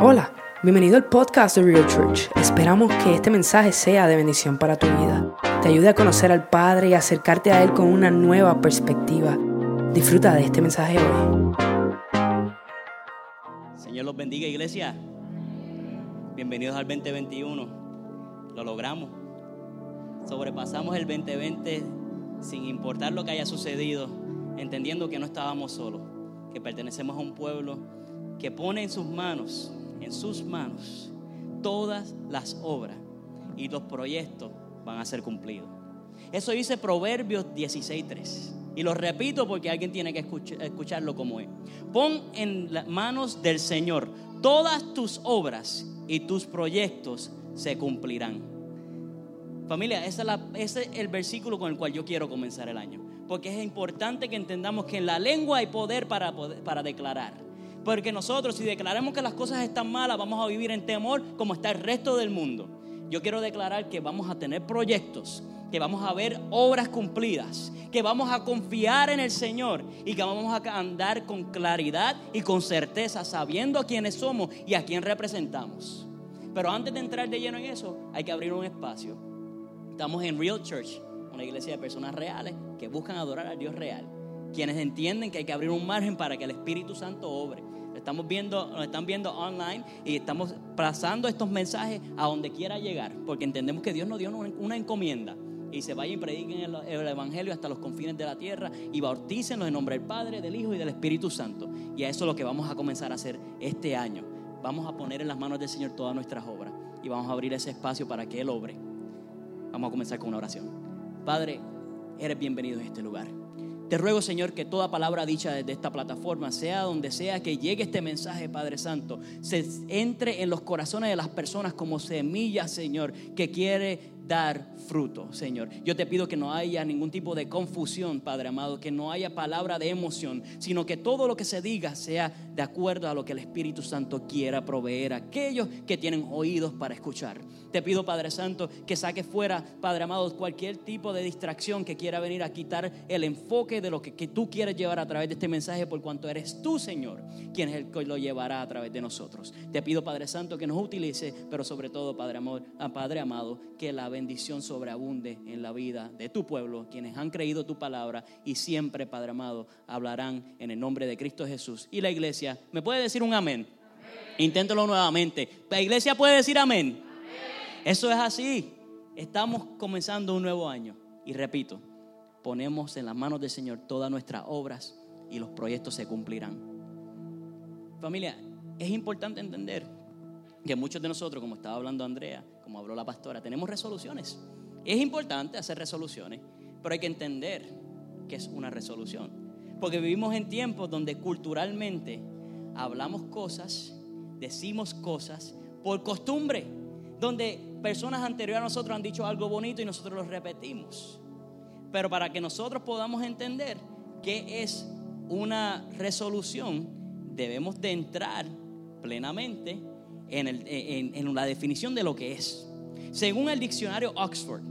Hola, bienvenido al podcast de Real Church. Esperamos que este mensaje sea de bendición para tu vida. Te ayude a conocer al Padre y acercarte a Él con una nueva perspectiva. Disfruta de este mensaje hoy. Señor los bendiga, iglesia. Bienvenidos al 2021. Lo logramos. Sobrepasamos el 2020 sin importar lo que haya sucedido, entendiendo que no estábamos solos, que pertenecemos a un pueblo que pone en sus manos, en sus manos, todas las obras y los proyectos van a ser cumplidos. Eso dice Proverbios 16.3. Y lo repito porque alguien tiene que escucharlo como es. Pon en manos del Señor todas tus obras y tus proyectos se cumplirán. Familia, ese es el versículo con el cual yo quiero comenzar el año. Porque es importante que entendamos que en la lengua hay poder para, para declarar. Porque nosotros si declaramos que las cosas están malas, vamos a vivir en temor como está el resto del mundo. Yo quiero declarar que vamos a tener proyectos, que vamos a ver obras cumplidas, que vamos a confiar en el Señor y que vamos a andar con claridad y con certeza, sabiendo quiénes somos y a quién representamos. Pero antes de entrar de lleno en eso, hay que abrir un espacio. Estamos en Real Church, una iglesia de personas reales que buscan adorar al Dios real, quienes entienden que hay que abrir un margen para que el Espíritu Santo obre estamos viendo, nos están viendo online y estamos pasando estos mensajes a donde quiera llegar, porque entendemos que Dios nos dio una encomienda. Y se vayan y prediquen el, Evangelio hasta los confines de la tierra y bautícenlos en nombre del Padre, del Hijo y del Espíritu Santo. Y a eso es lo que vamos a comenzar a hacer este año. Vamos a poner en las manos del Señor todas nuestras obras y vamos a abrir ese espacio para que Él obre. Vamos a comenzar con una oración. Padre, eres bienvenido en este lugar. Te ruego, Señor, que toda palabra dicha desde esta plataforma, sea donde sea que llegue este mensaje, Padre Santo, se entre en los corazones de las personas como semilla, Señor, que quiere dar fruto, Señor. Yo te pido que no haya ningún tipo de confusión, Padre amado, que no haya palabra de emoción, sino que todo lo que se diga sea de acuerdo a lo que el Espíritu Santo quiera proveer a aquellos que tienen oídos para escuchar. Te pido, Padre Santo, que saque fuera, Padre amado, cualquier tipo de distracción que quiera venir a quitar el enfoque de lo que, tú quieres llevar a través de este mensaje, por cuanto eres tú, Señor, quien es el que lo llevará a través de nosotros. Te pido, Padre Santo, que nos utilice, pero sobre todo, Padre, amor, Padre amado, que la bendición sobreabunde en la vida de tu pueblo, quienes han creído tu palabra y siempre, Padre amado, hablarán en el nombre de Cristo Jesús. Y la iglesia, ¿me puede decir un amén? Inténtelo nuevamente. La iglesia puede decir amén. Eso es así. Estamos comenzando un nuevo año. Y repito, ponemos en las manos del Señor todas nuestras obras y los proyectos se cumplirán. Familia, es importante entender que muchos de nosotros, como estaba hablando Andrea, como habló la pastora, tenemos resoluciones. Es importante hacer resoluciones, pero hay que entender que es una resolución. Porque vivimos en tiempos donde culturalmente hablamos cosas, decimos cosas por costumbre, donde personas anteriores a nosotros han dicho algo bonito y nosotros lo repetimos. Pero para que nosotros podamos entender qué es una resolución, debemos de entrar plenamente en, la definición de lo que es. Según el diccionario Oxford,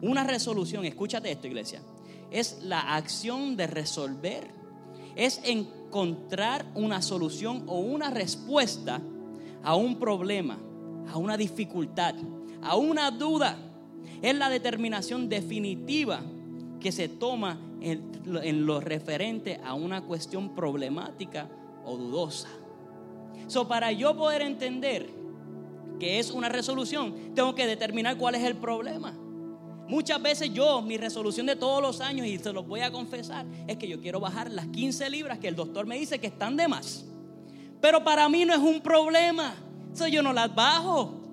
una resolución, escúchate esto iglesia, es la acción de resolver, es encontrar una solución o una respuesta a un problema, a una dificultad, a una duda. Es la determinación definitiva que se toma en, en lo referente a una cuestión problemática o dudosa. So, para yo poder entender que es una resolución, tengo que determinar cuál es el problema. Muchas veces yo, mi resolución de todos los años, y se los voy a confesar, es que yo quiero bajar las 15 libras que el doctor me dice que están de más. Pero para mí no es un problema. So, yo no las bajo.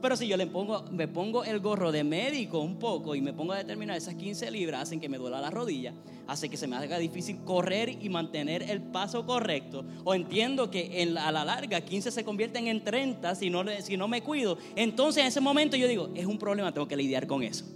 Pero si yo le pongo, me pongo el gorro de médico un poco y me pongo a determinar esas 15 libras, hacen que me duela la rodilla, hace que se me haga difícil correr y mantener el paso correcto. O entiendo que a la larga 15 se convierten en 30 si no, si no me cuido. Entonces en ese momento yo digo, es un problema, tengo que lidiar con eso.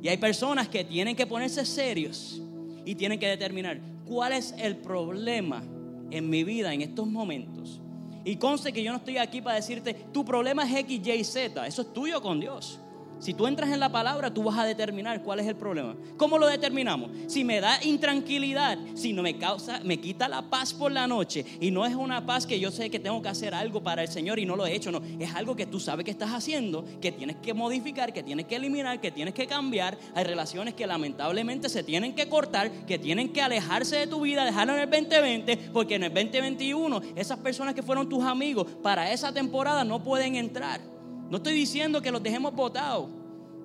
Y hay personas que tienen que ponerse serios y tienen que determinar cuál es el problema en mi vida en estos momentos y conste que yo no estoy aquí para decirte, tu problema es X, Y, Z. Eso es tuyo con Dios. Si tú entras en la palabra, tú vas a determinar cuál es el problema. ¿Cómo lo determinamos? Si me da intranquilidad, si no me causa, me quita la paz por la noche y no es una paz que yo sé que tengo que hacer algo para el Señor y no lo he hecho, no, es algo que tú sabes que estás haciendo, que tienes que modificar, que tienes que eliminar, que tienes que cambiar. Hay relaciones que lamentablemente se tienen que cortar, que tienen que alejarse de tu vida, dejarlo en el 2020, porque en el 2021 esas personas que fueron tus amigos para esa temporada no pueden entrar. No estoy diciendo que los dejemos votados,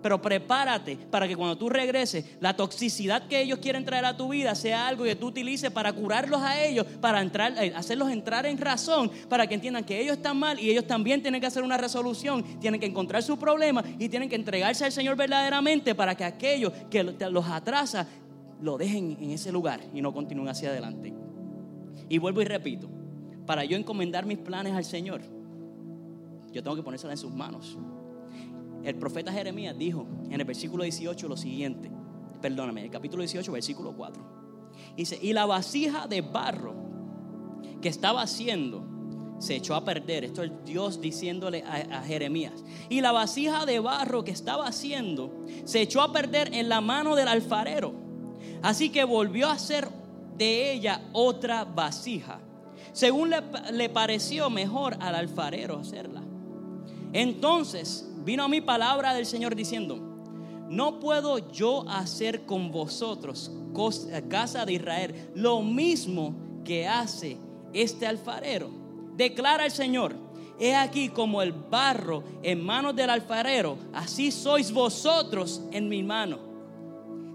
pero prepárate para que cuando tú regreses, la toxicidad que ellos quieren traer a tu vida sea algo que tú utilices para curarlos a ellos, para entrar, eh, hacerlos entrar en razón, para que entiendan que ellos están mal y ellos también tienen que hacer una resolución, tienen que encontrar su problema y tienen que entregarse al Señor verdaderamente para que aquellos que los atrasa lo dejen en ese lugar y no continúen hacia adelante. Y vuelvo y repito, para yo encomendar mis planes al Señor, yo tengo que ponérsela en sus manos. El profeta Jeremías dijo en el versículo 18 lo siguiente, perdóname, el capítulo 18, versículo 4. Dice, y la vasija de barro que estaba haciendo se echó a perder. Esto es Dios diciéndole a, Jeremías. Y la vasija de barro que estaba haciendo se echó a perder en la mano del alfarero. Así que volvió a hacer de ella otra vasija. Según le, le pareció mejor al alfarero hacerla. Entonces vino a mí palabra del Señor diciendo, no puedo yo hacer con vosotros, casa de Israel, lo mismo que hace este alfarero. Declara el Señor, he aquí como el barro en manos del alfarero, así sois vosotros en mi mano.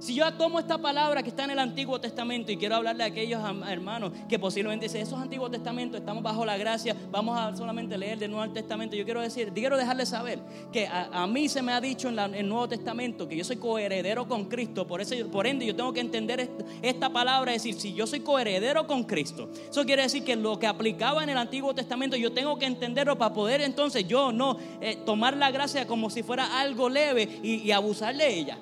Si yo tomo esta palabra que está en el Antiguo Testamento y quiero hablarle a aquellos hermanos que posiblemente dicen, esos Antiguos Testamentos estamos bajo la gracia, vamos a solamente leer del Nuevo Testamento. Yo quiero decir, quiero dejarles saber que a, mí se me ha dicho en, el Nuevo Testamento que yo soy coheredero con Cristo, por, eso, por ende yo tengo que entender esta palabra, es decir, si yo soy coheredero con Cristo, eso quiere decir que lo que aplicaba en el Antiguo Testamento yo tengo que entenderlo para poder entonces yo no eh, tomar la gracia como si fuera algo leve y, y abusar de ella.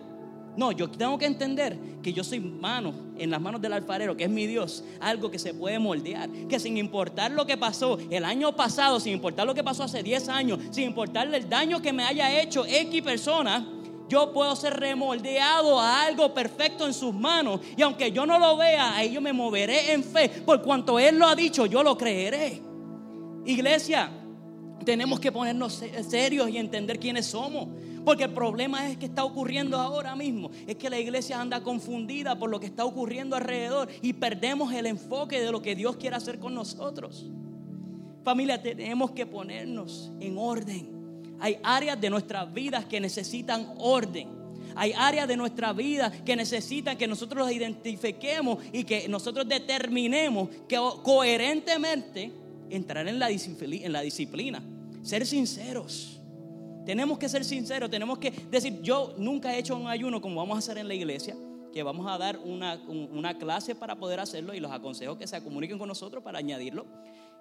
No, yo tengo que entender que yo soy mano en las manos del alfarero, que es mi Dios, algo que se puede moldear, que sin importar lo que pasó el año pasado, sin importar lo que pasó hace 10 años, sin importar el daño que me haya hecho X persona, yo puedo ser remoldeado a algo perfecto en sus manos. Y aunque yo no lo vea, ahí yo me moveré en fe. Por cuanto Él lo ha dicho, yo lo creeré. Iglesia, tenemos que ponernos serios y entender quiénes somos. Porque el problema es que está ocurriendo ahora mismo. Es que la iglesia anda confundida por lo que está ocurriendo alrededor y perdemos el enfoque de lo que Dios quiere hacer con nosotros. Familia, tenemos que ponernos en orden. Hay áreas de nuestras vidas que necesitan orden. Hay áreas de nuestra vida que necesitan que nosotros las identifiquemos y que nosotros determinemos que coherentemente entrar en la disciplina. Ser sinceros. Tenemos que ser sinceros, tenemos que decir, yo nunca he hecho un ayuno como vamos a hacer en la iglesia, que vamos a dar una, una clase para poder hacerlo y los aconsejo que se comuniquen con nosotros para añadirlo.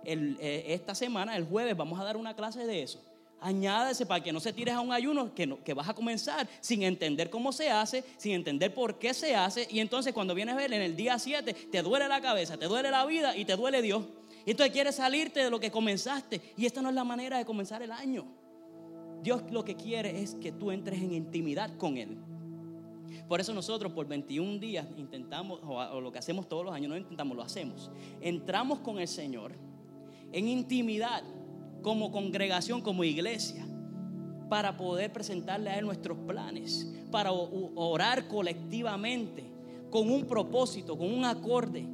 Eh, esta semana, el jueves, vamos a dar una clase de eso. Añádese para que no se tires a un ayuno que, que vas a comenzar sin entender cómo se hace, sin entender por qué se hace. Y entonces cuando vienes a ver en el día 7, te duele la cabeza, te duele la vida y te duele Dios. Y entonces quieres salirte de lo que comenzaste. Y esta no es la manera de comenzar el año. Dios lo que quiere es que tú entres en intimidad con Él. Por eso nosotros por 21 días intentamos, o, lo que hacemos todos los años, no intentamos, lo hacemos. Entramos con el Señor en intimidad como congregación, como iglesia, para poder presentarle a Él nuestros planes, para orar colectivamente, con un propósito, con un acorde,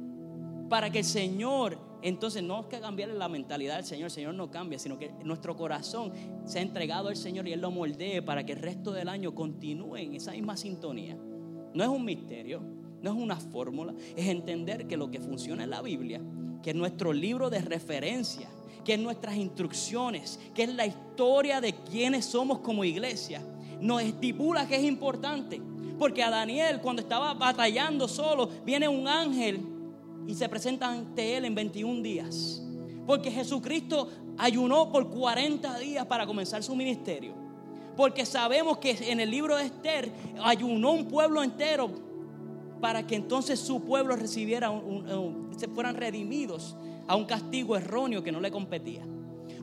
para que el Señor entonces no es que cambiarle la mentalidad del Señor, el Señor no cambia, sino que nuestro corazón se ha entregado al Señor y Él lo moldee para que el resto del año continúe en esa misma sintonía. No es un misterio, no es una fórmula, es entender que lo que funciona en la Biblia, que es nuestro libro de referencia, que es nuestras instrucciones, que es la historia de quiénes somos como iglesia, nos estipula que es importante. Porque a Daniel cuando estaba batallando solo, viene un ángel y se presenta ante Él en 21 días. Porque Jesucristo ayunó por 40 días para comenzar su ministerio. Porque sabemos que en el libro de Esther ayunó un pueblo entero para que entonces su pueblo recibiera, se fueran redimidos a un castigo erróneo que no le competía.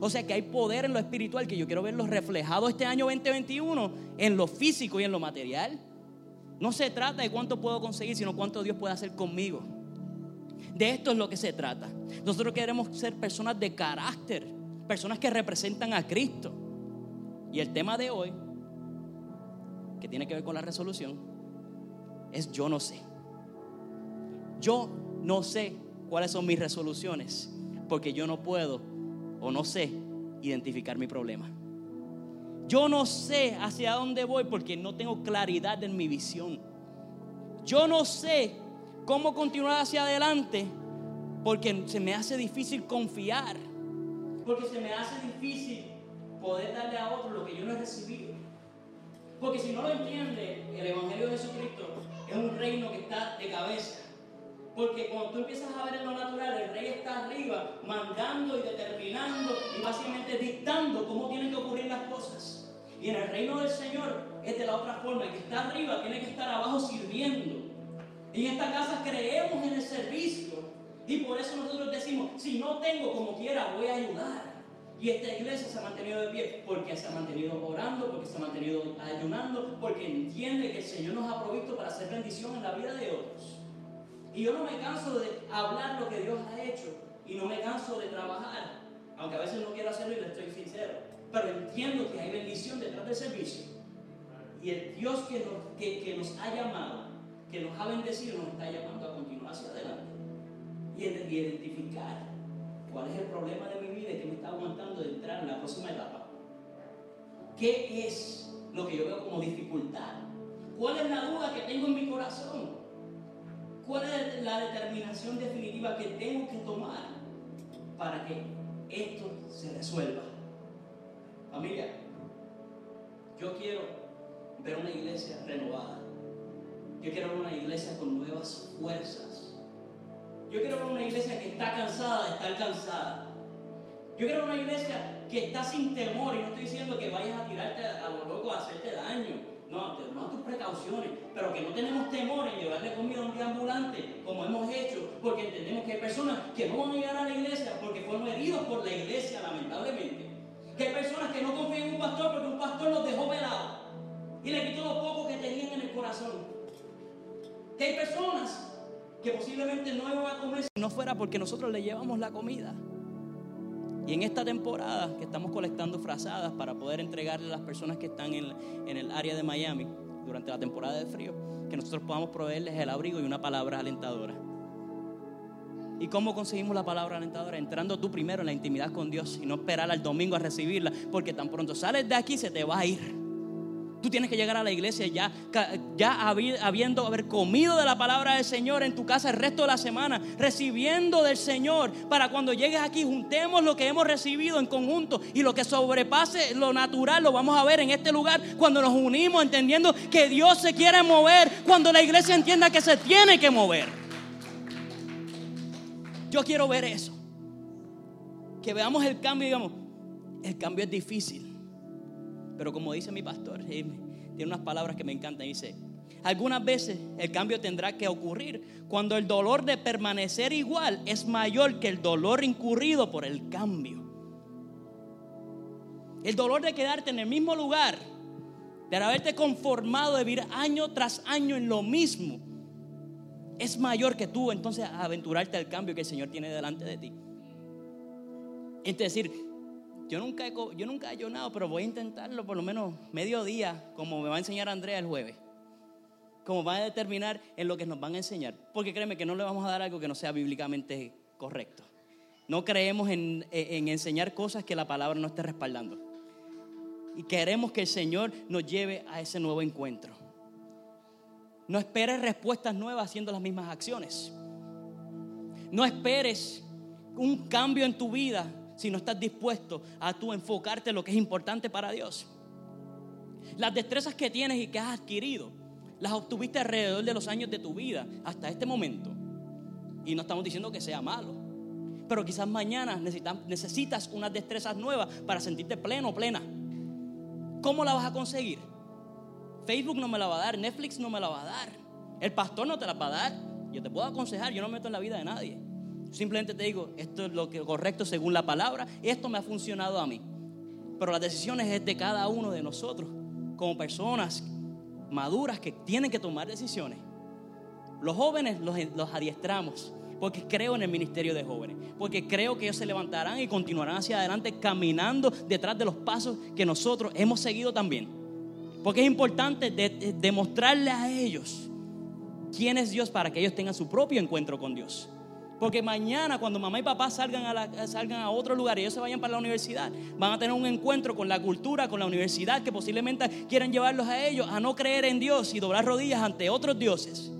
O sea que hay poder en lo espiritual que yo quiero verlo reflejado este año 2021 en lo físico y en lo material. No se trata de cuánto puedo conseguir, sino cuánto Dios puede hacer conmigo. De esto es lo que se trata. Nosotros queremos ser personas de carácter, personas que representan a Cristo. Y el tema de hoy, que tiene que ver con la resolución, es yo no sé. Yo no sé cuáles son mis resoluciones, porque yo no puedo o no sé identificar mi problema. Yo no sé hacia dónde voy porque no tengo claridad en mi visión. Yo no sé cómo continuar hacia adelante porque se me hace difícil confiar. Porque se me hace difícil poder darle a otro lo que yo no he recibido. Porque si no lo entiende, el Evangelio de Jesucristo es un reino que está de cabeza. Porque cuando tú empiezas a ver en lo natural, el rey está arriba, mandando y determinando y básicamente dictando cómo tienen que ocurrir las cosas. Y en el reino del Señor es de la otra forma. El que está arriba tiene que estar abajo sirviendo. En esta casa creemos en el servicio. Y por eso nosotros decimos, si no tengo como quiera, voy a ayudar. Y esta iglesia se ha mantenido de pie porque se ha mantenido orando, porque se ha mantenido ayunando, porque entiende que el Señor nos ha provisto para hacer bendición en la vida de otros. Y yo no me canso de hablar lo que Dios ha hecho y no me canso de trabajar, aunque a veces no quiero hacerlo y le estoy sincero, pero entiendo que hay bendición detrás del servicio. Y el Dios que nos, que, nos ha llamado, que nos ha bendecido, nos está llamando a continuar hacia adelante y identificar cuál es el problema de mi vida y que me está aguantando de entrar en la próxima etapa. ¿Qué es lo que yo veo como dificultad? ¿Cuál es la duda que tengo en mi corazón? ¿Cuál es la determinación definitiva que tengo que tomar para que esto se resuelva? Familia, yo quiero ver una iglesia renovada. Yo quiero ver una iglesia con nuevas fuerzas. Yo quiero ver una iglesia que está cansada de estar cansada. Yo quiero ver una iglesia que está sin temor y no estoy diciendo que vayas a tirarte a lo loco a hacerte daño no, tomamos tus precauciones, pero que no tenemos temor en llevarle comida a un ambulante, como hemos hecho, porque entendemos que hay personas que no van a llegar a la iglesia porque fueron heridos por la iglesia, lamentablemente. Que hay personas que no confían en un pastor porque un pastor los dejó velados y le quitó lo poco que tenían en el corazón. Que hay personas que posiblemente no iban a comer si no fuera porque nosotros le llevamos la comida. Y en esta temporada que estamos colectando frazadas para poder entregarle a las personas que están en, el área de Miami durante la temporada de frío, que nosotros podamos proveerles el abrigo y una palabra alentadora. ¿Y cómo conseguimos la palabra alentadora? Entrando tú primero en la intimidad con Dios y no esperar al domingo a recibirla, porque tan pronto sales de aquí se te va a ir. Tú tienes que llegar a la iglesia ya, ya habiendo haber comido de la palabra del Señor en tu casa el resto de la semana, recibiendo del Señor, para cuando llegues aquí juntemos lo que hemos recibido en conjunto y lo que sobrepase lo natural lo vamos a ver en este lugar cuando nos unimos entendiendo que Dios se quiere mover, cuando la iglesia entienda que se tiene que mover. Yo quiero ver eso. Que veamos el cambio y digamos, el cambio es difícil. Pero como dice mi pastor, tiene unas palabras que me encantan. Dice, algunas veces el cambio tendrá que ocurrir cuando el dolor de permanecer igual es mayor que el dolor incurrido por el cambio. El dolor de quedarte en el mismo lugar, de haberte conformado de vivir año tras año en lo mismo, es mayor que tú entonces aventurarte al cambio que el Señor tiene delante de ti. Es decir, yo nunca, he, yo nunca he ayunado, pero voy a intentarlo por lo menos medio día, como me va a enseñar Andrea el jueves. Como va a determinar en lo que nos van a enseñar. Porque créeme que no le vamos a dar algo que no sea bíblicamente correcto. No creemos en, en enseñar cosas que la palabra no esté respaldando. Y queremos que el Señor nos lleve a ese nuevo encuentro. No esperes respuestas nuevas haciendo las mismas acciones. No esperes un cambio en tu vida si no estás dispuesto a tú enfocarte en lo que es importante para Dios. Las destrezas que tienes y que has adquirido, las obtuviste alrededor de los años de tu vida hasta este momento. Y no estamos diciendo que sea malo. Pero quizás mañana necesitas, unas destrezas nuevas para sentirte pleno plena. ¿Cómo la vas a conseguir? Facebook no me la va a dar, Netflix no me la va a dar, el pastor no te la va a dar. Yo te puedo aconsejar, yo no me meto en la vida de nadie. Simplemente te digo, esto es lo que correcto según la palabra, esto me ha funcionado a mí. Pero las decisiones es de cada uno de nosotros, como personas maduras que tienen que tomar decisiones. Los jóvenes los, los adiestramos porque creo en el ministerio de jóvenes, porque creo que ellos se levantarán y continuarán hacia adelante caminando detrás de los pasos que nosotros hemos seguido también. Porque es importante demostrarle a ellos quién es Dios para que ellos tengan su propio encuentro con Dios. Porque mañana cuando mamá y papá salgan a, salgan a otro lugar y ellos se vayan para la universidad, van a tener un encuentro con la cultura, con la universidad, que posiblemente quieran llevarlos a ellos a no creer en Dios y doblar rodillas ante otros dioses.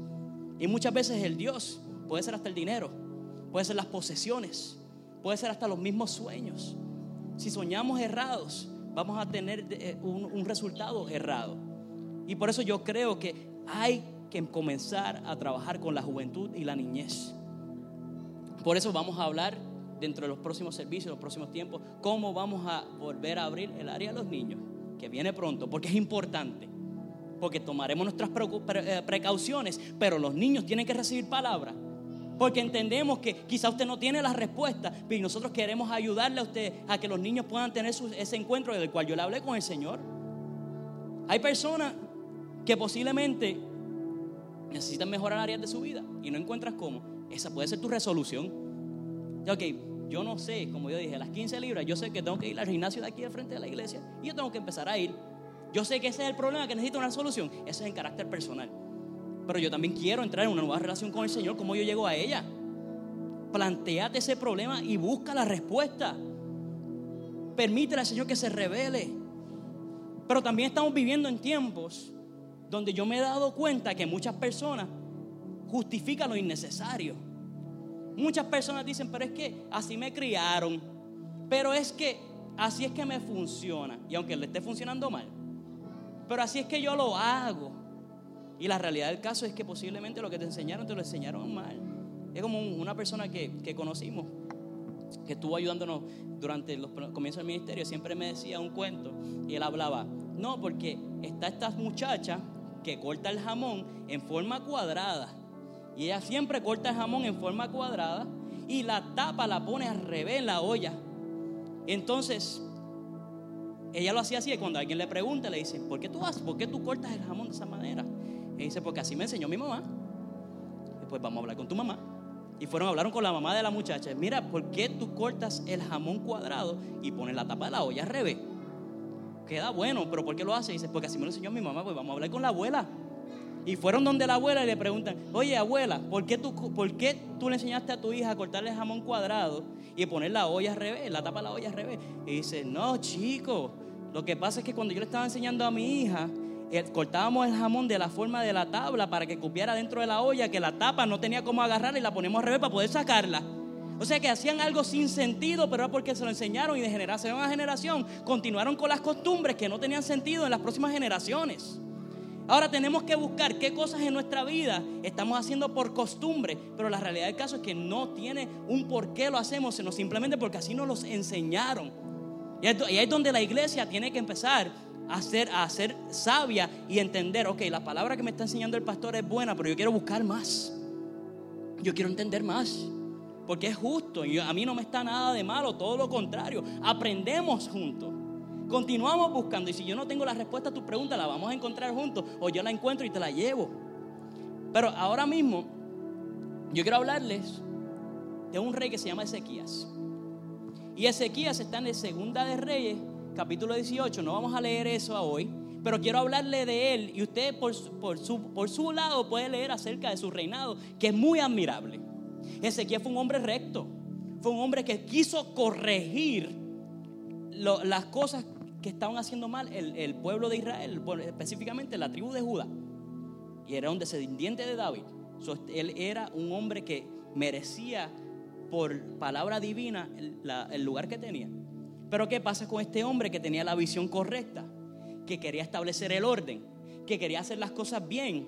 Y muchas veces el Dios puede ser hasta el dinero, puede ser las posesiones, puede ser hasta los mismos sueños. Si soñamos errados, vamos a tener eh, un, un resultado errado. Y por eso yo creo que hay que comenzar a trabajar con la juventud y la niñez. Por eso vamos a hablar dentro de los próximos servicios, los próximos tiempos, cómo vamos a volver a abrir el área de los niños, que viene pronto, porque es importante, porque tomaremos nuestras eh, precauciones, pero los niños tienen que recibir palabra. Porque entendemos que quizá usted no tiene la respuesta, pero nosotros queremos ayudarle a usted a que los niños puedan tener ese encuentro del cual yo le hablé con el Señor. Hay personas que posiblemente necesitan mejorar áreas de su vida y no encuentras cómo. Esa puede ser tu resolución. Ok, yo no sé, como yo dije, las 15 libras, yo sé que tengo que ir al gimnasio de aquí al frente de la iglesia y yo tengo que empezar a ir. Yo sé que ese es el problema, que necesito una solución. Ese es en carácter personal. Pero yo también quiero entrar en una nueva relación con el Señor, como yo llego a ella. Planteate ese problema y busca la respuesta. Permítele al Señor que se revele. Pero también estamos viviendo en tiempos donde yo me he dado cuenta que muchas personas justifican lo innecesario. Muchas personas dicen, pero es que así me criaron, pero es que así es que me funciona. Y aunque le esté funcionando mal, pero así es que yo lo hago. Y la realidad del caso es que posiblemente lo que te enseñaron te lo enseñaron mal. Es como una persona que, que conocimos, que estuvo ayudándonos durante los comienzos del ministerio, siempre me decía un cuento y él hablaba, no, porque está esta muchacha que corta el jamón en forma cuadrada y ella siempre corta el jamón en forma cuadrada y la tapa la pone al revés en la olla. Entonces, ella lo hacía así y cuando alguien le pregunta, le dice, ¿por qué tú haces? ¿Por qué tú cortas el jamón de esa manera? Y dice, porque así me enseñó mi mamá. Después vamos a hablar con tu mamá. Y fueron, hablaron con la mamá de la muchacha. Mira, ¿por qué tú cortas el jamón cuadrado y pones la tapa de la olla al revés? Queda bueno, pero ¿por qué lo hace? Y dice, porque así me lo enseñó mi mamá, pues vamos a hablar con la abuela. Y fueron donde la abuela y le preguntan, oye abuela, ¿por qué, tú, ¿por qué tú le enseñaste a tu hija a cortarle el jamón cuadrado y poner la olla al revés, la tapa de la olla al revés? Y dice, no chico, lo que pasa es que cuando yo le estaba enseñando a mi hija, cortábamos el jamón de la forma de la tabla para que cupiera dentro de la olla, que la tapa no tenía cómo agarrarla y la ponemos al revés para poder sacarla. O sea que hacían algo sin sentido, pero era porque se lo enseñaron y de generación a generación continuaron con las costumbres que no tenían sentido en las próximas generaciones. Ahora tenemos que buscar qué cosas en nuestra vida estamos haciendo por costumbre, pero la realidad del caso es que no tiene un por qué lo hacemos, sino simplemente porque así nos los enseñaron. Y ahí es donde la iglesia tiene que empezar a ser, a ser sabia y entender, ok, la palabra que me está enseñando el pastor es buena, pero yo quiero buscar más. Yo quiero entender más. Porque es justo. Y a mí no me está nada de malo, todo lo contrario. Aprendemos juntos. Continuamos buscando y si yo no tengo la respuesta a tu pregunta, la vamos a encontrar juntos o yo la encuentro y te la llevo. Pero ahora mismo yo quiero hablarles de un rey que se llama Ezequías. Y Ezequías está en el Segunda de Reyes, capítulo 18. No vamos a leer eso hoy, pero quiero hablarle de él y usted por, por, su, por su lado puede leer acerca de su reinado, que es muy admirable. Ezequías fue un hombre recto, fue un hombre que quiso corregir las cosas que estaban haciendo mal el, pueblo de Israel, específicamente la tribu de Judá. Y era un descendiente de David. él era un hombre que merecía por palabra divina el, lugar que tenía. Pero ¿qué pasa con este hombre que tenía la visión correcta? Que quería establecer el orden, que quería hacer las cosas bien.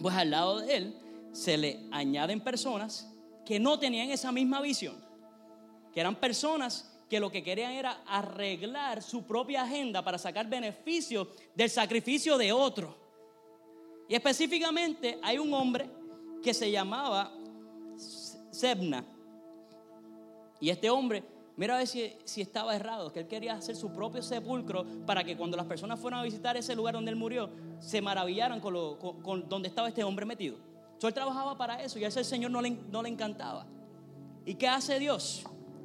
Pues al lado de él se le añaden personas que no tenían esa misma visión. Que eran personas que lo que querían era arreglar su propia agenda para sacar beneficio del sacrificio de otro. Y específicamente hay un hombre que se llamaba Sebna. Y este hombre, mira a ver si, si estaba errado, que él quería hacer su propio sepulcro para que cuando las personas fueran a visitar ese lugar donde él murió, se maravillaran con, lo, con, donde estaba este hombre metido. Entonces él trabajaba para eso y a ese Señor no le, no le encantaba. ¿Y qué hace Dios?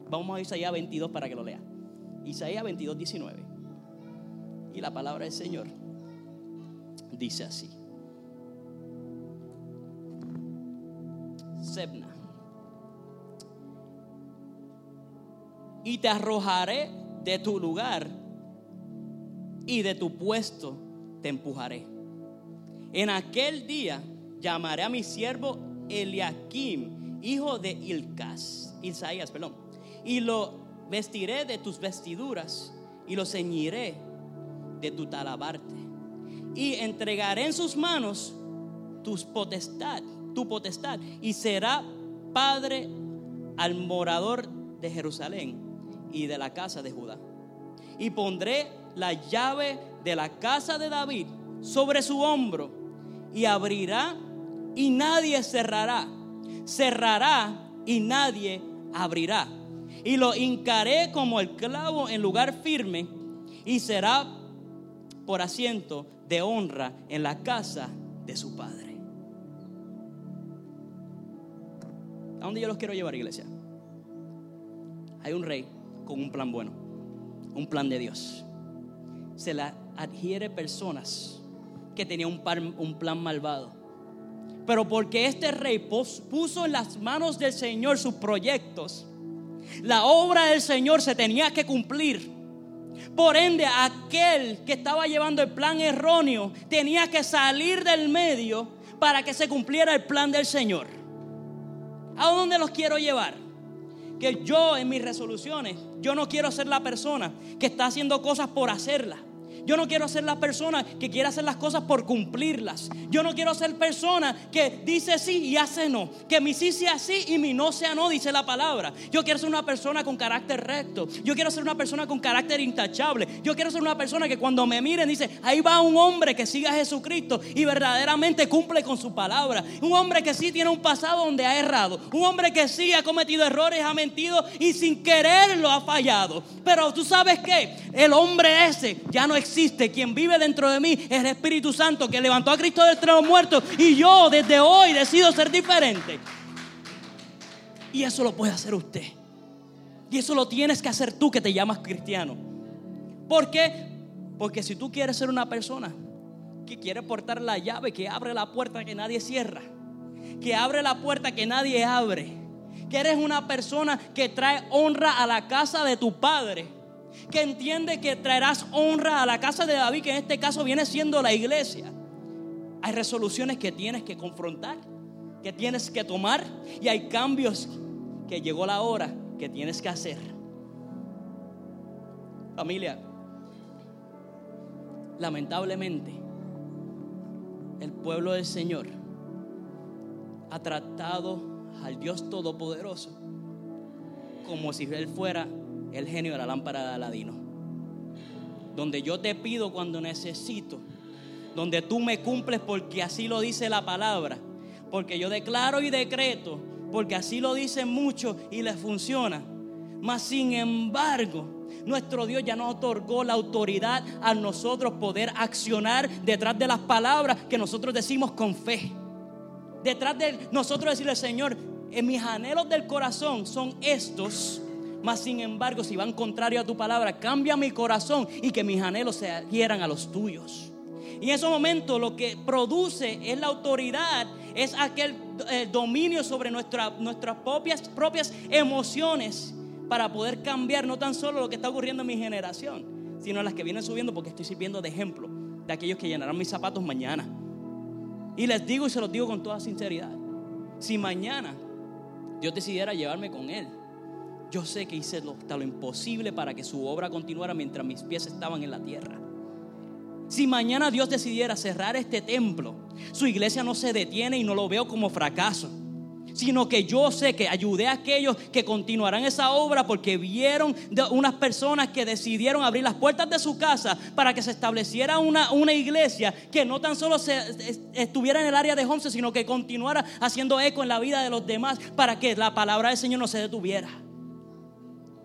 Vamos a Isaías 22 para que lo lea. Isaías 22, 19. Y la palabra del Señor dice así. Sebna. Y te arrojaré de tu lugar y de tu puesto te empujaré. En aquel día llamaré a mi siervo Eliakim, hijo de Ilcas, Isaías, perdón, y lo vestiré de tus vestiduras y lo ceñiré de tu talabarte. Y entregaré en sus manos tus potestad, tu potestad, y será padre al morador de Jerusalén y de la casa de Judá. Y pondré la llave de la casa de David sobre su hombro y abrirá y nadie cerrará. Cerrará y nadie abrirá. Y lo hincaré como el clavo en lugar firme y será por asiento de honra en la casa de su padre. ¿A dónde yo los quiero llevar, iglesia? Hay un rey con un plan bueno, un plan de Dios. Se la adhiere personas que tenían un, un plan malvado. Pero porque este rey puso en las manos del Señor sus proyectos, la obra del Señor se tenía que cumplir. Por ende, aquel que estaba llevando el plan erróneo tenía que salir del medio para que se cumpliera el plan del Señor. ¿A dónde los quiero llevar? Que yo en mis resoluciones, yo no quiero ser la persona que está haciendo cosas por hacerlas. Yo no quiero ser la persona que quiere hacer las cosas por cumplirlas. Yo no quiero ser persona que dice sí y hace no. Que mi sí sea sí y mi no sea no, dice la palabra. Yo quiero ser una persona con carácter recto. Yo quiero ser una persona con carácter intachable. Yo quiero ser una persona que cuando me miren dice, ahí va un hombre que sigue a Jesucristo y verdaderamente cumple con su palabra. Un hombre que sí tiene un pasado donde ha errado. Un hombre que sí ha cometido errores, ha mentido y sin quererlo ha fallado. Pero tú sabes que el hombre ese ya no existe quien vive dentro de mí es el Espíritu Santo que levantó a Cristo del los muertos y yo desde hoy decido ser diferente. Y eso lo puede hacer usted. Y eso lo tienes que hacer tú que te llamas cristiano. ¿Por qué? Porque si tú quieres ser una persona que quiere portar la llave, que abre la puerta que nadie cierra, que abre la puerta que nadie abre, que eres una persona que trae honra a la casa de tu padre, que entiende que traerás honra a la casa de David, que en este caso viene siendo la iglesia. Hay resoluciones que tienes que confrontar, que tienes que tomar y hay cambios que llegó la hora que tienes que hacer. Familia, lamentablemente, el pueblo del Señor ha tratado al Dios Todopoderoso como si Él fuera el genio de la lámpara de Aladino. Donde yo te pido cuando necesito. Donde tú me cumples porque así lo dice la palabra. Porque yo declaro y decreto. Porque así lo dicen muchos y les funciona. Mas sin embargo, nuestro Dios ya nos otorgó la autoridad a nosotros poder accionar detrás de las palabras que nosotros decimos con fe. Detrás de nosotros decirle, Señor, en mis anhelos del corazón son estos mas sin embargo, si van contrario a tu palabra, cambia mi corazón y que mis anhelos se adhieran a los tuyos. Y en ese momento lo que produce es la autoridad, es aquel eh, dominio sobre nuestras propias, propias emociones para poder cambiar no tan solo lo que está ocurriendo en mi generación, sino las que vienen subiendo porque estoy sirviendo de ejemplo de aquellos que llenarán mis zapatos mañana. Y les digo y se los digo con toda sinceridad, si mañana Dios decidiera llevarme con Él, yo sé que hice hasta lo imposible para que su obra continuara mientras mis pies estaban en la tierra. Si mañana Dios decidiera cerrar este templo, su iglesia no se detiene y no lo veo como fracaso, sino que yo sé que ayudé a aquellos que continuarán esa obra porque vieron de unas personas que decidieron abrir las puertas de su casa para que se estableciera una, una iglesia que no tan solo estuviera en el área de Homestead, sino que continuara haciendo eco en la vida de los demás para que la palabra del Señor no se detuviera.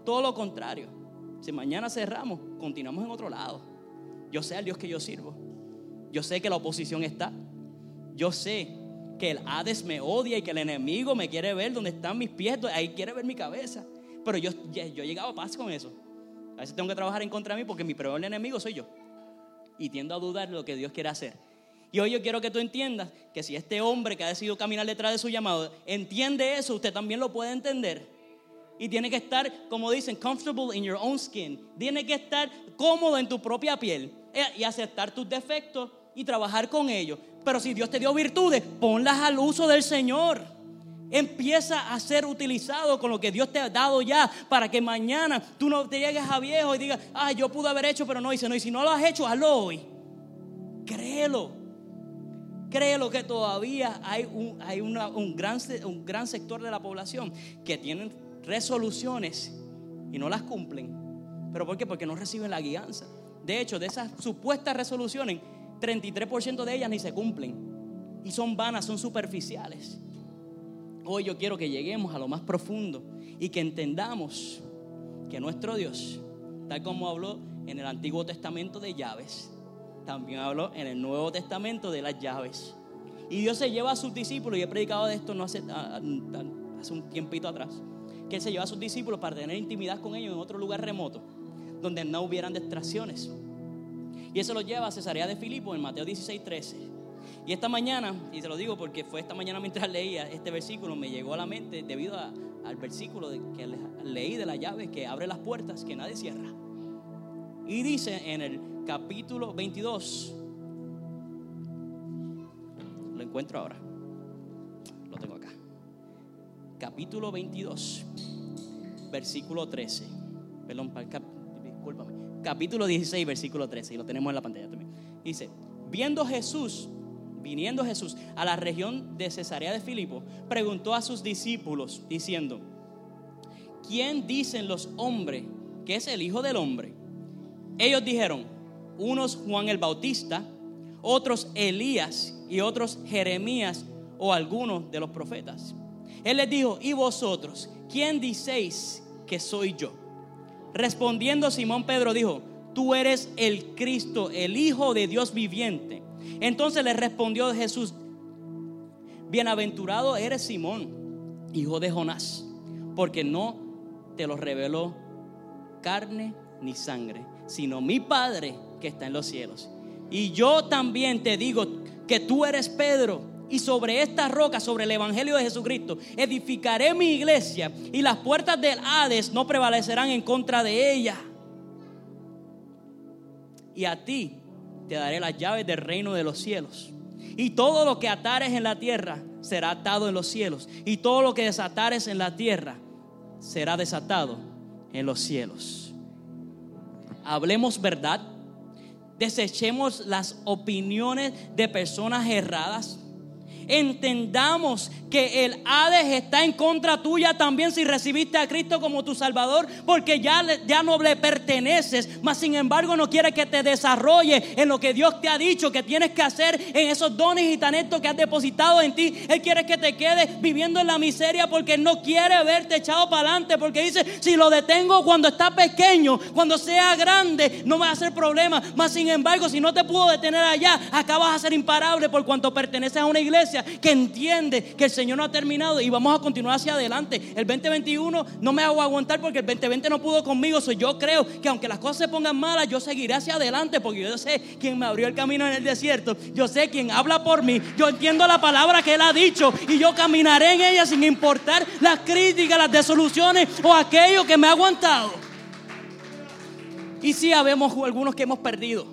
Todo lo contrario. Si mañana cerramos, continuamos en otro lado. Yo sé al Dios que yo sirvo. Yo sé que la oposición está. Yo sé que el Hades me odia y que el enemigo me quiere ver donde están mis pies, ahí quiere ver mi cabeza. Pero yo, yo he llegado a paz con eso. A veces tengo que trabajar en contra de mí porque mi peor enemigo soy yo. Y tiendo a dudar lo que Dios quiere hacer. Y hoy yo quiero que tú entiendas que si este hombre que ha decidido caminar detrás de su llamado entiende eso, usted también lo puede entender. Y tiene que estar, como dicen, comfortable in your own skin. Tiene que estar cómodo en tu propia piel eh, y aceptar tus defectos y trabajar con ellos. Pero si Dios te dio virtudes, ponlas al uso del Señor. Empieza a ser utilizado con lo que Dios te ha dado ya para que mañana tú no te llegues a viejo y digas, ay, yo pude haber hecho, pero no hice. No, y si no lo has hecho, hazlo hoy. Créelo. Créelo que todavía hay, un, hay un, gran, un gran sector de la población que tienen resoluciones y no las cumplen. ¿Pero por qué? Porque no reciben la guianza. De hecho, de esas supuestas resoluciones, 33% de ellas ni se cumplen. Y son vanas, son superficiales. Hoy yo quiero que lleguemos a lo más profundo y que entendamos que nuestro Dios, tal como habló en el Antiguo Testamento de llaves, también habló en el Nuevo Testamento de las llaves. Y Dios se lleva a sus discípulos, y he predicado de esto no hace, hace un tiempito atrás, que Él se lleva a sus discípulos para tener intimidad con ellos en otro lugar remoto, donde no hubieran distracciones. Y eso lo lleva a Cesarea de Filipo en Mateo 16, 13. Y esta mañana, y se lo digo porque fue esta mañana mientras leía este versículo, me llegó a la mente debido al versículo que leí de la llave que abre las puertas que nadie cierra. Y dice en el capítulo 22, lo encuentro ahora, lo tengo acá. Capítulo 22, versículo 13. Perdón, discúlpame. Capítulo 16, versículo 13, y lo tenemos en la pantalla también. Dice, viendo Jesús viniendo Jesús a la región de Cesarea de Filipo, preguntó a sus discípulos diciendo, ¿quién dicen los hombres que es el Hijo del Hombre? Ellos dijeron, unos Juan el Bautista, otros Elías y otros Jeremías o algunos de los profetas. Él les dijo, ¿y vosotros? ¿Quién diceis que soy yo? Respondiendo Simón Pedro dijo, tú eres el Cristo, el Hijo de Dios viviente. Entonces le respondió Jesús, bienaventurado eres Simón, hijo de Jonás, porque no te lo reveló carne ni sangre, sino mi Padre que está en los cielos. Y yo también te digo que tú eres Pedro, y sobre esta roca, sobre el Evangelio de Jesucristo, edificaré mi iglesia, y las puertas del Hades no prevalecerán en contra de ella. Y a ti te daré las llaves del reino de los cielos. Y todo lo que atares en la tierra será atado en los cielos. Y todo lo que desatares en la tierra será desatado en los cielos. Hablemos verdad. Desechemos las opiniones de personas erradas entendamos que el Hades está en contra tuya también si recibiste a Cristo como tu Salvador, porque ya, ya no le perteneces, mas sin embargo no quiere que te desarrolle en lo que Dios te ha dicho que tienes que hacer en esos dones y talentos que has depositado en ti. Él quiere que te quedes viviendo en la miseria porque no quiere verte echado para adelante, porque dice, si lo detengo cuando está pequeño, cuando sea grande, no me va a hacer problema, mas sin embargo si no te puedo detener allá, acá vas a ser imparable por cuanto perteneces a una iglesia que entiende que el Señor no ha terminado y vamos a continuar hacia adelante. El 2021 no me hago aguantar porque el 2020 no pudo conmigo. So yo creo que aunque las cosas se pongan malas, yo seguiré hacia adelante porque yo sé quién me abrió el camino en el desierto. Yo sé quién habla por mí. Yo entiendo la palabra que Él ha dicho y yo caminaré en ella sin importar las críticas, las desoluciones o aquello que me ha aguantado. Y sí, habemos algunos que hemos perdido.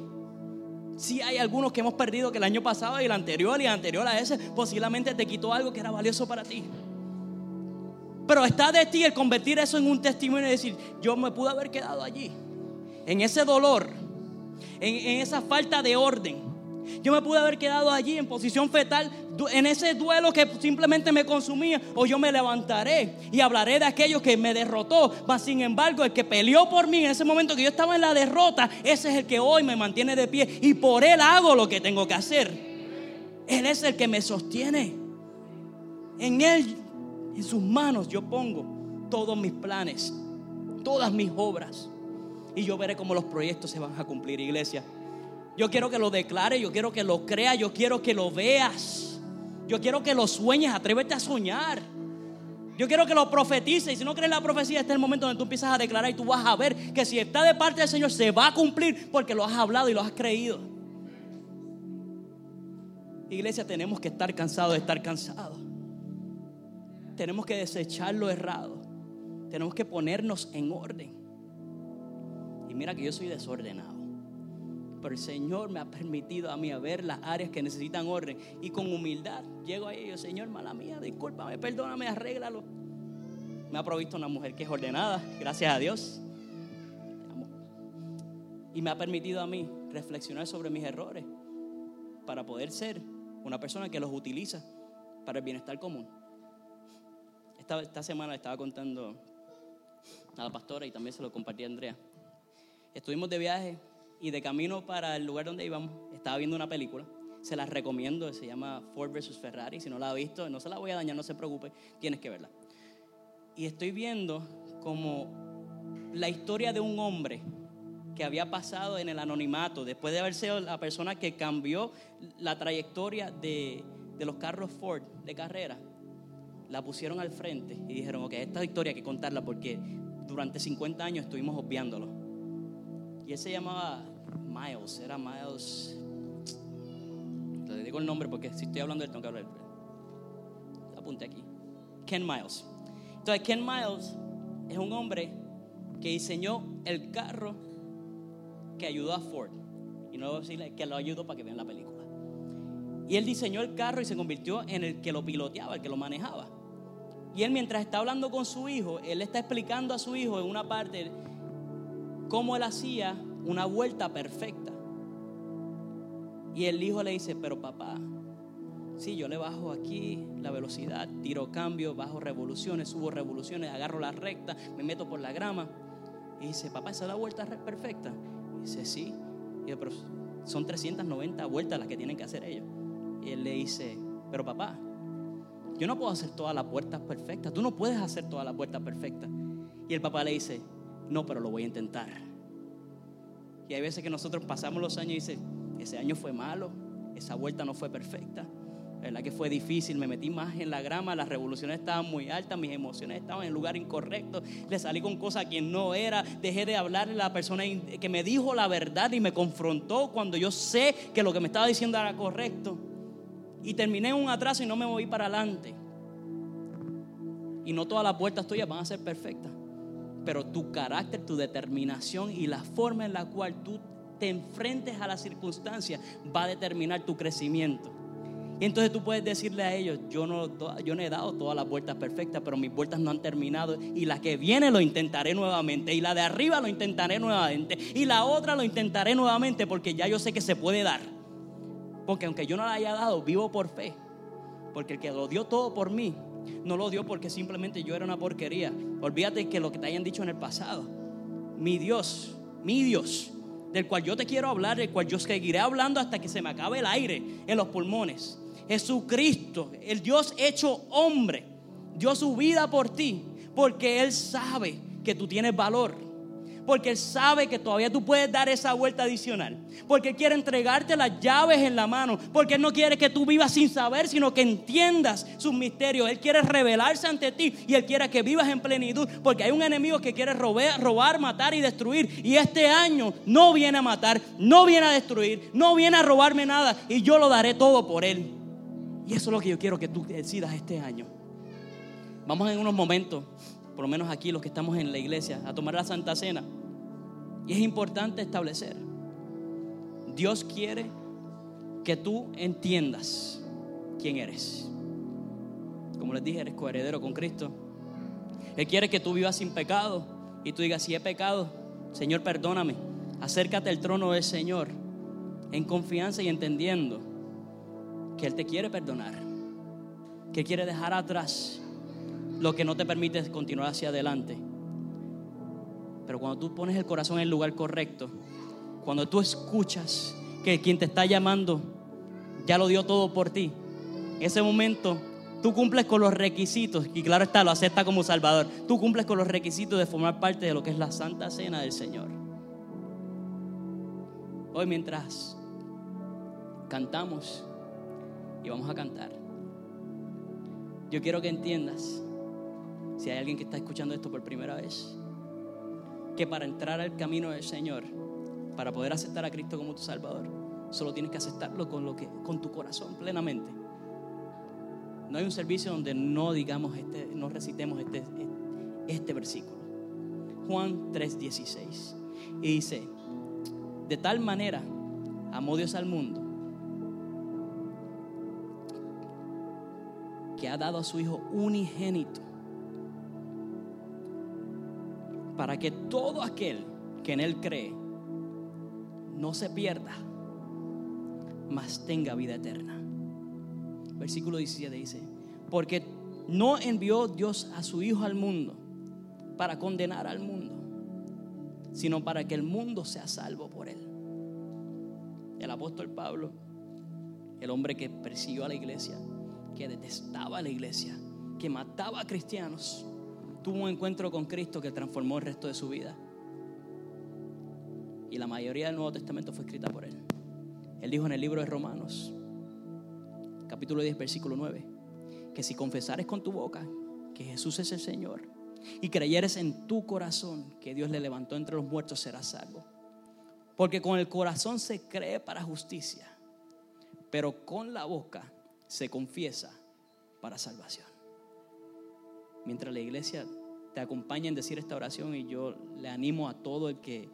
Si hay algunos que hemos perdido que el año pasado y el anterior y el anterior a ese posiblemente te quitó algo que era valioso para ti. Pero está de ti el convertir eso en un testimonio y decir, yo me pude haber quedado allí, en ese dolor, en esa falta de orden, yo me pude haber quedado allí en posición fetal, en ese duelo que simplemente me consumía, o yo me levantaré y hablaré de aquello que me derrotó. Mas sin embargo, el que peleó por mí en ese momento que yo estaba en la derrota, ese es el que hoy me mantiene de pie y por él hago lo que tengo que hacer. Él es el que me sostiene. En él, en sus manos, yo pongo todos mis planes. todas mis obras. Y yo veré cómo los proyectos se van a cumplir, iglesia. Yo quiero que lo declare, yo quiero que lo crea, yo quiero que lo veas. Yo quiero que lo sueñes, atrévete a soñar. Yo quiero que lo profetice. Y si no crees la profecía, este es el momento donde tú empiezas a declarar y tú vas a ver que si está de parte del Señor, se va a cumplir porque lo has hablado y lo has creído. Iglesia, tenemos que estar cansados de estar cansados. Tenemos que desechar lo errado. Tenemos que ponernos en orden. Y mira que yo soy desordenado. Pero el Señor me ha permitido a mí ver las áreas que necesitan orden. Y con humildad llego a ellos, Señor, mala mía, discúlpame, perdóname, arréglalo. Me ha provisto una mujer que es ordenada, gracias a Dios. Y me ha permitido a mí reflexionar sobre mis errores para poder ser una persona que los utiliza para el bienestar común. Esta, esta semana estaba contando a la pastora y también se lo compartí a Andrea. Estuvimos de viaje y de camino para el lugar donde íbamos, estaba viendo una película. Se la recomiendo, se llama Ford vs. Ferrari. Si no la ha visto, no se la voy a dañar, no se preocupe, tienes que verla. Y estoy viendo como la historia de un hombre que había pasado en el anonimato, después de haber sido la persona que cambió la trayectoria de, de los carros Ford de carrera, la pusieron al frente y dijeron, ok, esta historia hay que contarla porque durante 50 años estuvimos obviándolo. Y él se llamaba Miles, era Miles. Le digo el nombre porque si estoy hablando de él tengo que hablar. Apunte aquí. Ken Miles. Entonces, Ken Miles es un hombre que diseñó el carro que ayudó a Ford. Y no voy a decirle que lo ayudó para que vean la película. Y él diseñó el carro y se convirtió en el que lo piloteaba, el que lo manejaba. Y él mientras está hablando con su hijo, él está explicando a su hijo en una parte cómo él hacía una vuelta perfecta. Y el hijo le dice, pero papá, si yo le bajo aquí la velocidad, tiro cambio, bajo revoluciones, subo revoluciones, agarro la recta, me meto por la grama. Y dice, papá, esa es la vuelta perfecta. Y dice, sí. Y dice, pero son 390 vueltas las que tienen que hacer ellos. Y él le dice, pero papá, yo no puedo hacer todas las vueltas perfectas. Tú no puedes hacer todas las vueltas perfectas. Y el papá le dice, no, pero lo voy a intentar. Y hay veces que nosotros pasamos los años y dice, ese año fue malo, esa vuelta no fue perfecta. ¿Verdad que fue difícil? Me metí más en la grama, las revoluciones estaban muy altas, mis emociones estaban en lugar incorrecto, le salí con cosas a quien no era, dejé de hablarle a la persona que me dijo la verdad y me confrontó cuando yo sé que lo que me estaba diciendo era correcto. Y terminé un atraso y no me moví para adelante. Y no todas las puertas tuyas van a ser perfectas, pero tu carácter, tu determinación y la forma en la cual tú te enfrentes a las circunstancias va a determinar tu crecimiento. Y entonces tú puedes decirle a ellos, yo no, yo no he dado todas las vueltas perfectas, pero mis vueltas no han terminado. Y la que viene lo intentaré nuevamente. Y la de arriba lo intentaré nuevamente. Y la otra lo intentaré nuevamente porque ya yo sé que se puede dar. Porque aunque yo no la haya dado, vivo por fe. Porque el que lo dio todo por mí, no lo dio porque simplemente yo era una porquería. Olvídate que lo que te hayan dicho en el pasado. Mi Dios, mi Dios, del cual yo te quiero hablar, del cual yo seguiré hablando hasta que se me acabe el aire en los pulmones Jesucristo, el Dios hecho hombre, dio su vida por ti, porque Él sabe que tú tienes valor, porque Él sabe que todavía tú puedes dar esa vuelta adicional, porque Él quiere entregarte las llaves en la mano, porque Él no quiere que tú vivas sin saber, sino que entiendas sus misterios. Él quiere revelarse ante ti y Él quiere que vivas en plenitud, porque hay un enemigo que quiere robar, robar, matar y destruir. Y este año no viene a matar, no viene a destruir, no viene a robarme nada, y yo lo daré todo por Él. Y eso es lo que yo quiero que tú decidas este año. Vamos en unos momentos, por lo menos aquí los que estamos en la iglesia, a tomar la Santa Cena. Y es importante establecer, Dios quiere que tú entiendas quién eres. Como les dije, eres coheredero con Cristo. Él quiere que tú vivas sin pecado y tú digas, si he pecado, Señor, perdóname. Acércate al trono del Señor en confianza y entendiendo que Él te quiere perdonar, que quiere dejar atrás lo que no te permite continuar hacia adelante. Pero cuando tú pones el corazón en el lugar correcto, cuando tú escuchas que quien te está llamando ya lo dio todo por ti, en ese momento Tú cumples con los requisitos, y claro está, lo acepta como Salvador. Tú cumples con los requisitos de formar parte de lo que es la Santa Cena del Señor. Hoy mientras cantamos y vamos a cantar, yo quiero que entiendas, si hay alguien que está escuchando esto por primera vez, que para entrar al camino del Señor, para poder aceptar a Cristo como tu Salvador, solo tienes que aceptarlo con, lo que, con tu corazón plenamente. No hay un servicio donde no digamos este, no recitemos este, este versículo. Juan 3:16. Y dice, de tal manera amó Dios al mundo que ha dado a su Hijo unigénito para que todo aquel que en Él cree no se pierda, mas tenga vida eterna. Versículo 17 dice, porque no envió Dios a su Hijo al mundo para condenar al mundo, sino para que el mundo sea salvo por él. El apóstol Pablo, el hombre que persiguió a la iglesia, que detestaba a la iglesia, que mataba a cristianos, tuvo un encuentro con Cristo que transformó el resto de su vida. Y la mayoría del Nuevo Testamento fue escrita por él. Él dijo en el libro de Romanos, capítulo 10, versículo 9, que si confesares con tu boca que Jesús es el Señor y creyeres en tu corazón que Dios le levantó entre los muertos, serás salvo. Porque con el corazón se cree para justicia, pero con la boca se confiesa para salvación. Mientras la iglesia te acompaña en decir esta oración y yo le animo a todo el que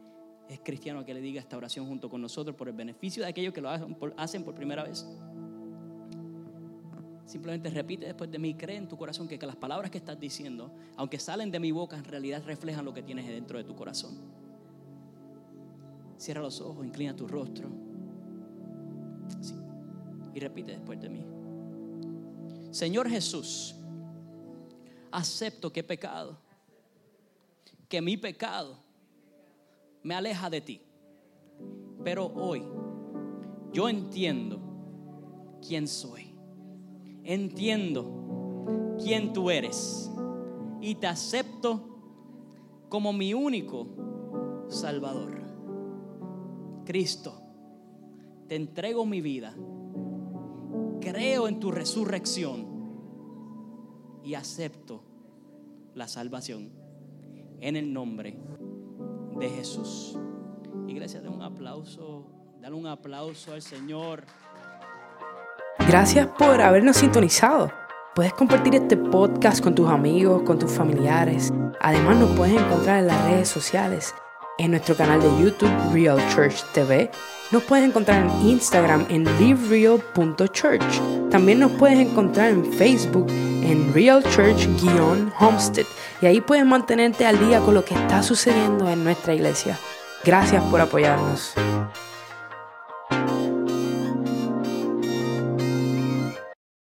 es cristiano a que le diga esta oración junto con nosotros por el beneficio de aquellos que lo hacen por primera vez. Simplemente repite después de mí, cree en tu corazón que, las palabras que estás diciendo, aunque salen de mi boca, en realidad reflejan lo que tienes dentro de tu corazón. Cierra los ojos, inclina tu rostro. Y repite después de mí. Señor Jesús, acepto que he pecado, que mi pecado me aleja de ti. Pero hoy yo entiendo quién soy entiendo quién tú eres y te acepto como mi único Salvador. Cristo, te entrego mi vida, creo en tu resurrección y acepto la salvación en el nombre de Jesús. Iglesia, dale un aplauso, dale un aplauso al Señor. Gracias por habernos sintonizado. Puedes compartir este podcast con tus amigos, con tus familiares. Además nos puedes encontrar en las redes sociales, en nuestro canal de YouTube Real Church TV. Nos puedes encontrar en Instagram en livereal.church. También nos puedes encontrar en Facebook en Real Church-Homestead. Y ahí puedes mantenerte al día con lo que está sucediendo en nuestra iglesia. Gracias por apoyarnos.